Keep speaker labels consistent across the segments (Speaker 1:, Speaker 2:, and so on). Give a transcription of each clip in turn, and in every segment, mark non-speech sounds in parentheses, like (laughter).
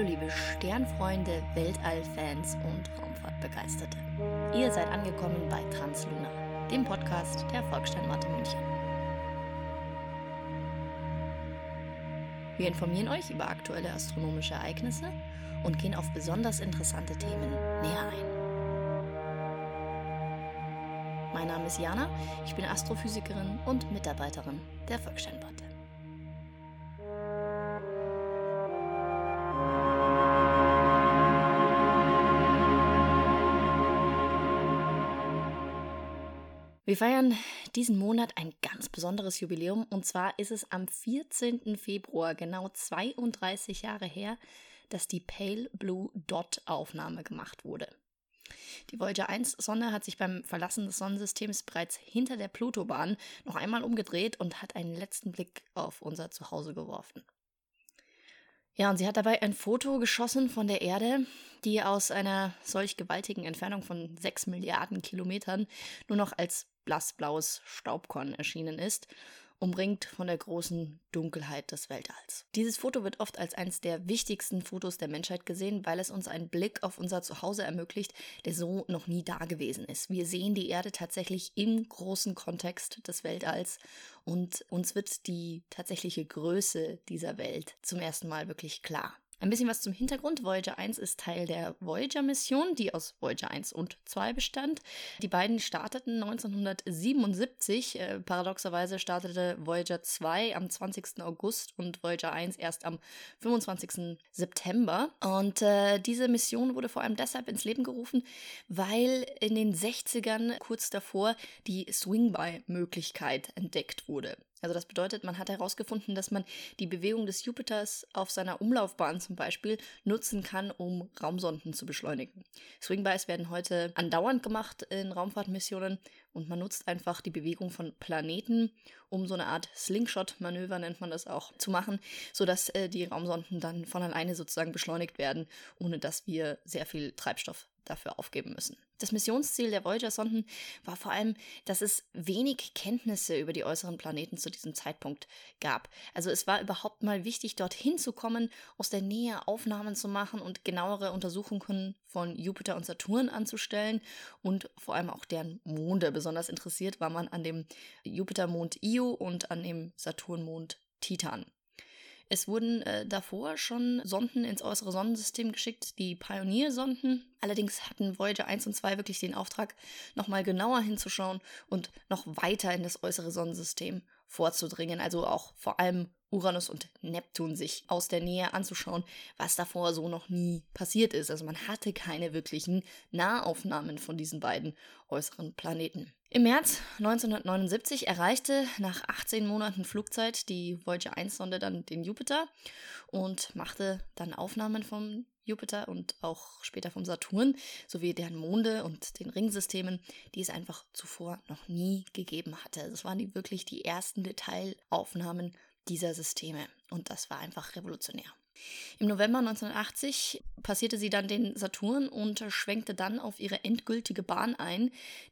Speaker 1: Hallo liebe Sternfreunde, Weltallfans und Raumfahrtbegeisterte. Ihr seid angekommen bei Transluna, dem Podcast der Volkssternwarte München. Wir informieren euch über aktuelle astronomische Ereignisse und gehen auf besonders interessante Themen näher ein. Mein Name ist Jana, ich bin Astrophysikerin und Mitarbeiterin der Volkssternwarte. Wir feiern diesen Monat ein ganz besonderes Jubiläum und zwar ist es am 14. Februar, genau 32 Jahre her, dass die Pale Blue Dot Aufnahme gemacht wurde. Die Voyager 1 Sonde hat sich beim Verlassen des Sonnensystems bereits hinter der Plutobahn noch einmal umgedreht und hat einen letzten Blick auf unser Zuhause geworfen. Ja, und sie hat dabei ein Foto geschossen von der Erde, die aus einer solch gewaltigen Entfernung von 6 Milliarden Kilometern nur noch als blassblaues Staubkorn erschienen ist, umringt von der großen Dunkelheit des Weltalls. Dieses Foto wird oft als eines der wichtigsten Fotos der Menschheit gesehen, weil es uns einen Blick auf unser Zuhause ermöglicht, der so noch nie da gewesen ist. Wir sehen die Erde tatsächlich im großen Kontext des Weltalls und uns wird die tatsächliche Größe dieser Welt zum ersten Mal wirklich klar. Ein bisschen was zum Hintergrund. Voyager 1 ist Teil der Voyager-Mission, die aus Voyager 1 und 2 bestand. Die beiden starteten 1977. Äh, paradoxerweise startete Voyager 2 am 20. August und Voyager 1 erst am 25. September. Und äh, diese Mission wurde vor allem deshalb ins Leben gerufen, weil in den 60ern kurz davor die Swing-By-Möglichkeit entdeckt wurde. Also das bedeutet, man hat herausgefunden, dass man die Bewegung des Jupiters auf seiner Umlaufbahn zum Beispiel nutzen kann, um Raumsonden zu beschleunigen. Swingbys werden heute andauernd gemacht in Raumfahrtmissionen und man nutzt einfach die Bewegung von Planeten, um so eine Art Slingshot-Manöver nennt man das auch zu machen, sodass äh, die Raumsonden dann von alleine sozusagen beschleunigt werden, ohne dass wir sehr viel Treibstoff dafür aufgeben müssen. Das Missionsziel der Voyager-Sonden war vor allem, dass es wenig Kenntnisse über die äußeren Planeten zu diesem Zeitpunkt gab. Also es war überhaupt mal wichtig, dorthin zu kommen, aus der Nähe Aufnahmen zu machen und genauere Untersuchungen von Jupiter und Saturn anzustellen und vor allem auch deren Monde. Besonders interessiert war man an dem Jupitermond Io und an dem Saturnmond Titan. Es wurden äh, davor schon Sonden ins äußere Sonnensystem geschickt, die Pioneer-Sonden. Allerdings hatten Voyager 1 und 2 wirklich den Auftrag, nochmal genauer hinzuschauen und noch weiter in das äußere Sonnensystem vorzudringen. Also auch vor allem Uranus und Neptun sich aus der Nähe anzuschauen, was davor so noch nie passiert ist. Also man hatte keine wirklichen Nahaufnahmen von diesen beiden äußeren Planeten. Im März 1979 erreichte nach 18 Monaten Flugzeit die Voyager 1-Sonde dann den Jupiter und machte dann Aufnahmen vom Jupiter und auch später vom Saturn sowie deren Monde und den Ringsystemen, die es einfach zuvor noch nie gegeben hatte. Das waren die wirklich die ersten Detailaufnahmen dieser Systeme und das war einfach revolutionär. Im November 1980 passierte sie dann den Saturn und schwenkte dann auf ihre endgültige Bahn ein,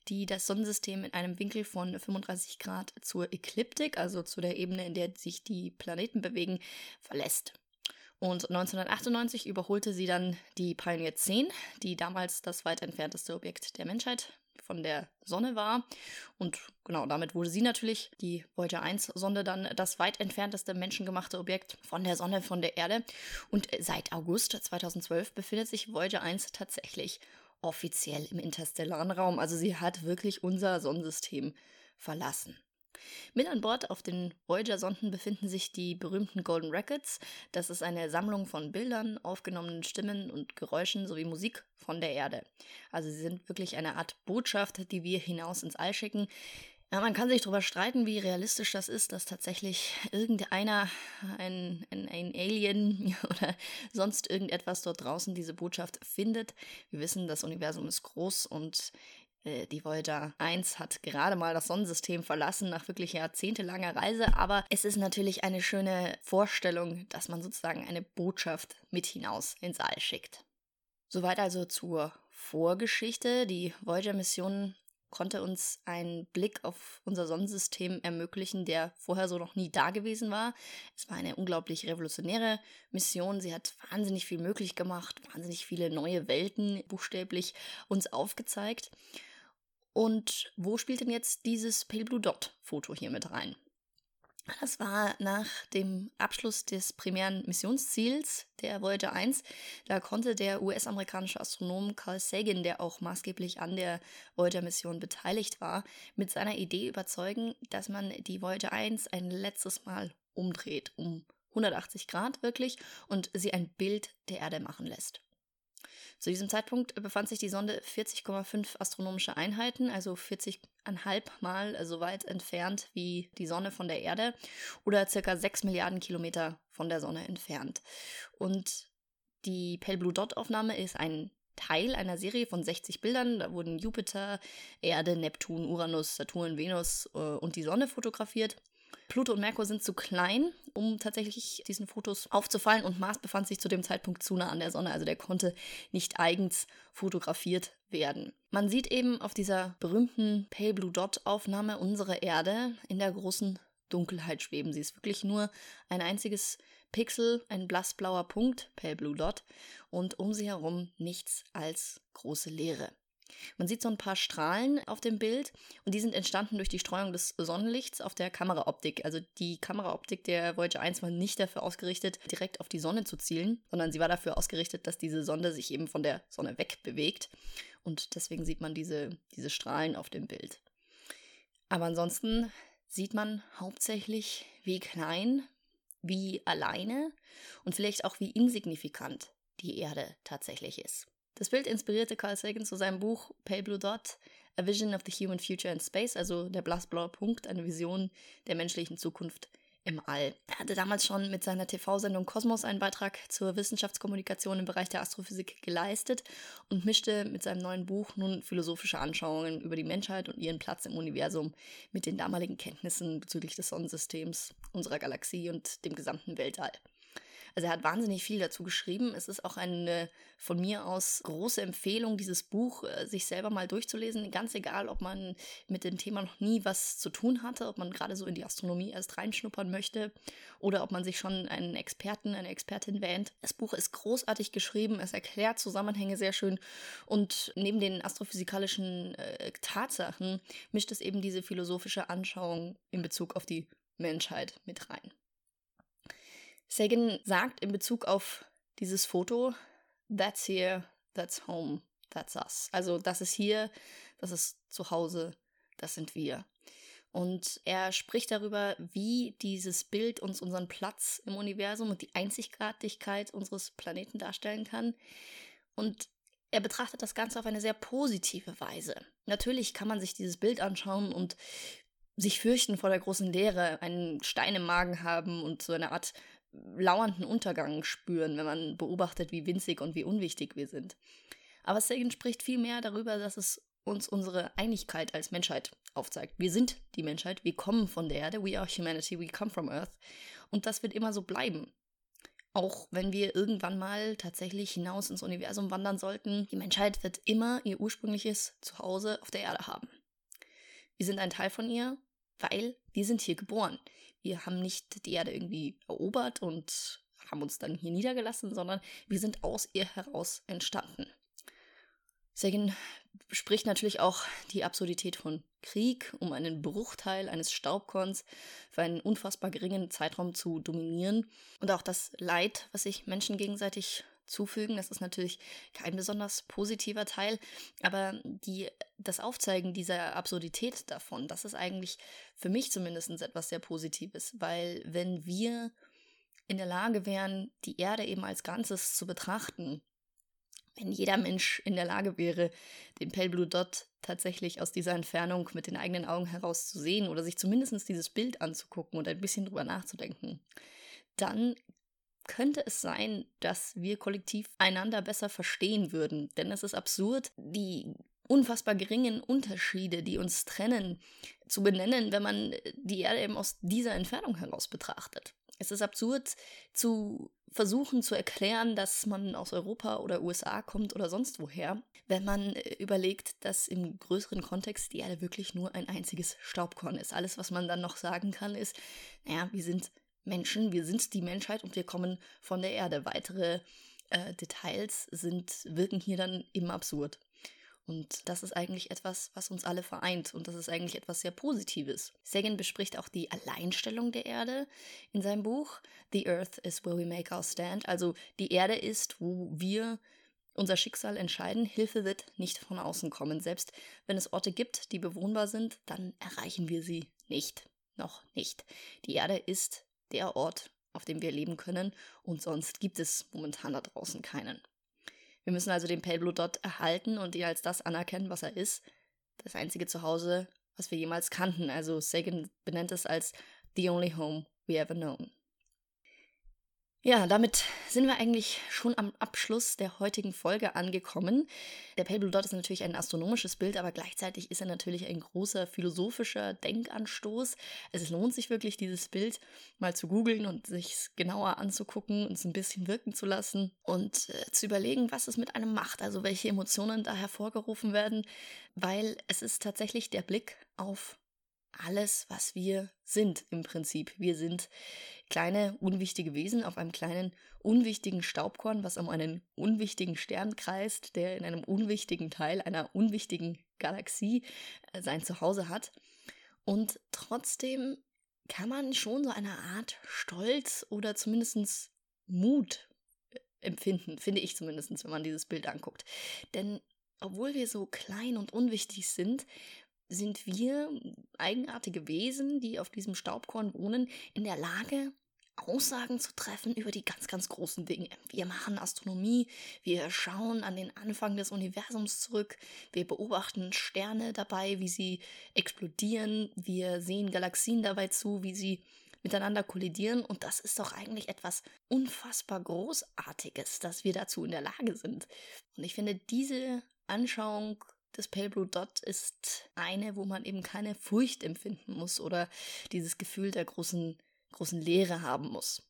Speaker 1: die das Sonnensystem in einem Winkel von 35 Grad zur Ekliptik, also zu der Ebene, in der sich die Planeten bewegen, verlässt. Und 1998 überholte sie dann die Pioneer 10, die damals das weit entfernteste Objekt der Menschheit von der Sonne war. Und genau damit wurde sie natürlich, die Voyager 1-Sonde, dann das weit entfernteste menschengemachte Objekt von der Sonne, von der Erde. Und seit August 2012 befindet sich Voyager 1 tatsächlich offiziell im interstellaren Raum. Also sie hat wirklich unser Sonnensystem verlassen. Mit an Bord auf den Voyager-Sonden befinden sich die berühmten Golden Records. Das ist eine Sammlung von Bildern, aufgenommenen Stimmen und Geräuschen sowie Musik von der Erde. Also sie sind wirklich eine Art Botschaft, die wir hinaus ins All schicken. Ja, man kann sich darüber streiten, wie realistisch das ist, dass tatsächlich irgendeiner, ein, ein, ein Alien (laughs) oder sonst irgendetwas dort draußen diese Botschaft findet. Wir wissen, das Universum ist groß und die Voyager 1 hat gerade mal das Sonnensystem verlassen nach wirklich jahrzehntelanger Reise, aber es ist natürlich eine schöne Vorstellung, dass man sozusagen eine Botschaft mit hinaus ins All schickt. Soweit also zur Vorgeschichte. Die Voyager-Mission konnte uns einen Blick auf unser Sonnensystem ermöglichen, der vorher so noch nie da gewesen war. Es war eine unglaublich revolutionäre Mission. Sie hat wahnsinnig viel möglich gemacht, wahnsinnig viele neue Welten buchstäblich uns aufgezeigt. Und wo spielt denn jetzt dieses Pale Blue Dot Foto hier mit rein? Das war nach dem Abschluss des primären Missionsziels der Voyager 1. Da konnte der US-amerikanische Astronom Carl Sagan, der auch maßgeblich an der Voyager-Mission beteiligt war, mit seiner Idee überzeugen, dass man die Voyager 1 ein letztes Mal umdreht, um 180 Grad wirklich, und sie ein Bild der Erde machen lässt. Zu diesem Zeitpunkt befand sich die Sonde 40,5 astronomische Einheiten, also 40,5 Mal so weit entfernt wie die Sonne von der Erde oder circa 6 Milliarden Kilometer von der Sonne entfernt. Und die Pale Blue Dot Aufnahme ist ein Teil einer Serie von 60 Bildern. Da wurden Jupiter, Erde, Neptun, Uranus, Saturn, Venus äh, und die Sonne fotografiert. Pluto und Merkur sind zu klein, um tatsächlich diesen Fotos aufzufallen und Mars befand sich zu dem Zeitpunkt zu nah an der Sonne, also der konnte nicht eigens fotografiert werden. Man sieht eben auf dieser berühmten Pale Blue Dot Aufnahme unsere Erde in der großen Dunkelheit schweben. Sie ist wirklich nur ein einziges Pixel, ein blassblauer Punkt, Pale Blue Dot, und um sie herum nichts als große Leere. Man sieht so ein paar Strahlen auf dem Bild und die sind entstanden durch die Streuung des Sonnenlichts auf der Kameraoptik. Also die Kameraoptik der Voyager 1 war nicht dafür ausgerichtet, direkt auf die Sonne zu zielen, sondern sie war dafür ausgerichtet, dass diese Sonde sich eben von der Sonne wegbewegt. Und deswegen sieht man diese, diese Strahlen auf dem Bild. Aber ansonsten sieht man hauptsächlich, wie klein, wie alleine und vielleicht auch wie insignifikant die Erde tatsächlich ist. Das Bild inspirierte Carl Sagan zu seinem Buch Pale Blue Dot, A Vision of the Human Future in Space, also der blassblaue Punkt, eine Vision der menschlichen Zukunft im All. Er hatte damals schon mit seiner TV-Sendung Kosmos einen Beitrag zur Wissenschaftskommunikation im Bereich der Astrophysik geleistet und mischte mit seinem neuen Buch nun philosophische Anschauungen über die Menschheit und ihren Platz im Universum mit den damaligen Kenntnissen bezüglich des Sonnensystems, unserer Galaxie und dem gesamten Weltall. Also er hat wahnsinnig viel dazu geschrieben. Es ist auch eine von mir aus große Empfehlung, dieses Buch äh, sich selber mal durchzulesen. Ganz egal, ob man mit dem Thema noch nie was zu tun hatte, ob man gerade so in die Astronomie erst reinschnuppern möchte oder ob man sich schon einen Experten, eine Expertin wähnt. Das Buch ist großartig geschrieben. Es erklärt Zusammenhänge sehr schön und neben den astrophysikalischen äh, Tatsachen mischt es eben diese philosophische Anschauung in Bezug auf die Menschheit mit rein. Sagan sagt in Bezug auf dieses Foto, that's here, that's home, that's us. Also das ist hier, das ist zu Hause, das sind wir. Und er spricht darüber, wie dieses Bild uns unseren Platz im Universum und die Einzigartigkeit unseres Planeten darstellen kann. Und er betrachtet das Ganze auf eine sehr positive Weise. Natürlich kann man sich dieses Bild anschauen und sich fürchten vor der großen Leere, einen Stein im Magen haben und so eine Art lauernden Untergang spüren, wenn man beobachtet, wie winzig und wie unwichtig wir sind. Aber Sagan spricht vielmehr darüber, dass es uns unsere Einigkeit als Menschheit aufzeigt. Wir sind die Menschheit, wir kommen von der Erde, we are humanity, we come from Earth. Und das wird immer so bleiben. Auch wenn wir irgendwann mal tatsächlich hinaus ins Universum wandern sollten, die Menschheit wird immer ihr ursprüngliches Zuhause auf der Erde haben. Wir sind ein Teil von ihr, weil wir sind hier geboren wir haben nicht die Erde irgendwie erobert und haben uns dann hier niedergelassen, sondern wir sind aus ihr heraus entstanden. Sagan spricht natürlich auch die Absurdität von Krieg, um einen Bruchteil eines Staubkorns für einen unfassbar geringen Zeitraum zu dominieren und auch das Leid, was sich Menschen gegenseitig zufügen. Das ist natürlich kein besonders positiver Teil, aber die, das Aufzeigen dieser Absurdität davon, das ist eigentlich für mich zumindest etwas sehr Positives, weil wenn wir in der Lage wären, die Erde eben als Ganzes zu betrachten, wenn jeder Mensch in der Lage wäre, den Pale Blue Dot tatsächlich aus dieser Entfernung mit den eigenen Augen heraus zu sehen oder sich zumindest dieses Bild anzugucken und ein bisschen drüber nachzudenken, dann könnte es sein, dass wir kollektiv einander besser verstehen würden. Denn es ist absurd, die unfassbar geringen Unterschiede, die uns trennen, zu benennen, wenn man die Erde eben aus dieser Entfernung heraus betrachtet. Es ist absurd zu versuchen zu erklären, dass man aus Europa oder USA kommt oder sonst woher, wenn man äh, überlegt, dass im größeren Kontext die Erde wirklich nur ein einziges Staubkorn ist. Alles, was man dann noch sagen kann, ist, naja, wir sind Menschen, wir sind die Menschheit und wir kommen von der Erde. Weitere äh, Details sind, wirken hier dann eben absurd. Und das ist eigentlich etwas, was uns alle vereint. Und das ist eigentlich etwas sehr Positives. Sagan bespricht auch die Alleinstellung der Erde in seinem Buch. The Earth is where we make our stand. Also die Erde ist, wo wir unser Schicksal entscheiden. Hilfe wird nicht von außen kommen. Selbst wenn es Orte gibt, die bewohnbar sind, dann erreichen wir sie nicht. Noch nicht. Die Erde ist der Ort, auf dem wir leben können. Und sonst gibt es momentan da draußen keinen. Wir müssen also den Pale Blue Dot erhalten und ihn als das anerkennen, was er ist. Das einzige Zuhause, was wir jemals kannten. Also Sagan benennt es als The Only Home We Ever Known. Ja, damit sind wir eigentlich schon am Abschluss der heutigen Folge angekommen. Der Pale Blue Dot ist natürlich ein astronomisches Bild, aber gleichzeitig ist er natürlich ein großer philosophischer Denkanstoß. Es lohnt sich wirklich, dieses Bild mal zu googeln und sich genauer anzugucken und es ein bisschen wirken zu lassen und äh, zu überlegen, was es mit einem macht, also welche Emotionen da hervorgerufen werden, weil es ist tatsächlich der Blick auf alles, was wir sind im Prinzip. Wir sind kleine, unwichtige Wesen auf einem kleinen, unwichtigen Staubkorn, was um einen unwichtigen Stern kreist, der in einem unwichtigen Teil einer unwichtigen Galaxie äh, sein Zuhause hat. Und trotzdem kann man schon so eine Art Stolz oder zumindest Mut äh, empfinden, finde ich zumindest, wenn man dieses Bild anguckt. Denn obwohl wir so klein und unwichtig sind, sind wir eigenartige Wesen, die auf diesem Staubkorn wohnen, in der Lage, Aussagen zu treffen über die ganz, ganz großen Dinge. Wir machen Astronomie, wir schauen an den Anfang des Universums zurück, wir beobachten Sterne dabei, wie sie explodieren, wir sehen Galaxien dabei zu, wie sie miteinander kollidieren und das ist doch eigentlich etwas unfassbar Großartiges, dass wir dazu in der Lage sind. Und ich finde, diese Anschauung des Pale Blue Dot ist eine, wo man eben keine Furcht empfinden muss oder dieses Gefühl der großen, großen Leere haben muss.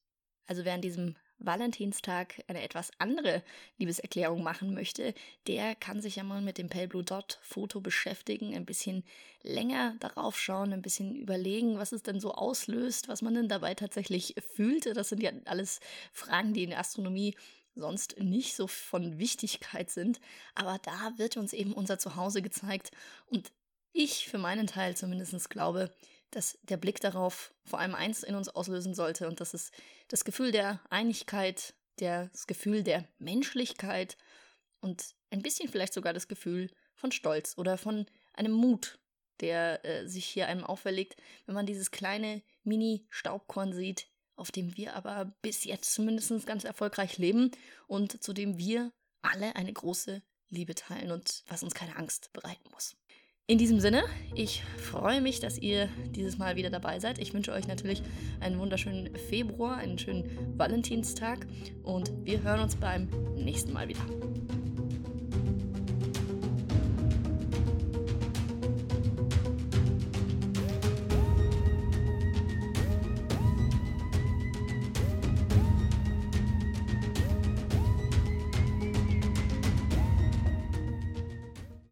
Speaker 1: Also wer an diesem Valentinstag eine etwas andere Liebeserklärung machen möchte, der kann sich ja mal mit dem Pale Blue Dot Foto beschäftigen, ein bisschen länger darauf schauen, ein bisschen überlegen, was es denn so auslöst, was man denn dabei tatsächlich fühlte. Das sind ja alles Fragen, die in der Astronomie sonst nicht so von Wichtigkeit sind. Aber da wird uns eben unser Zuhause gezeigt. Und ich für meinen Teil zumindest glaube, dass der Blick darauf vor allem eins in uns auslösen sollte. Und das ist das Gefühl der Einigkeit, das Gefühl der Menschlichkeit und ein bisschen vielleicht sogar das Gefühl von Stolz oder von einem Mut, der äh, sich hier einem auferlegt, wenn man dieses kleine Mini-Staubkorn sieht, auf dem wir aber bis jetzt zumindest ganz erfolgreich leben und zu dem wir alle eine große Liebe teilen und was uns keine Angst bereiten muss. In diesem Sinne, ich freue mich, dass ihr dieses Mal wieder dabei seid. Ich wünsche euch natürlich einen wunderschönen Februar, einen schönen Valentinstag und wir hören uns beim nächsten Mal wieder.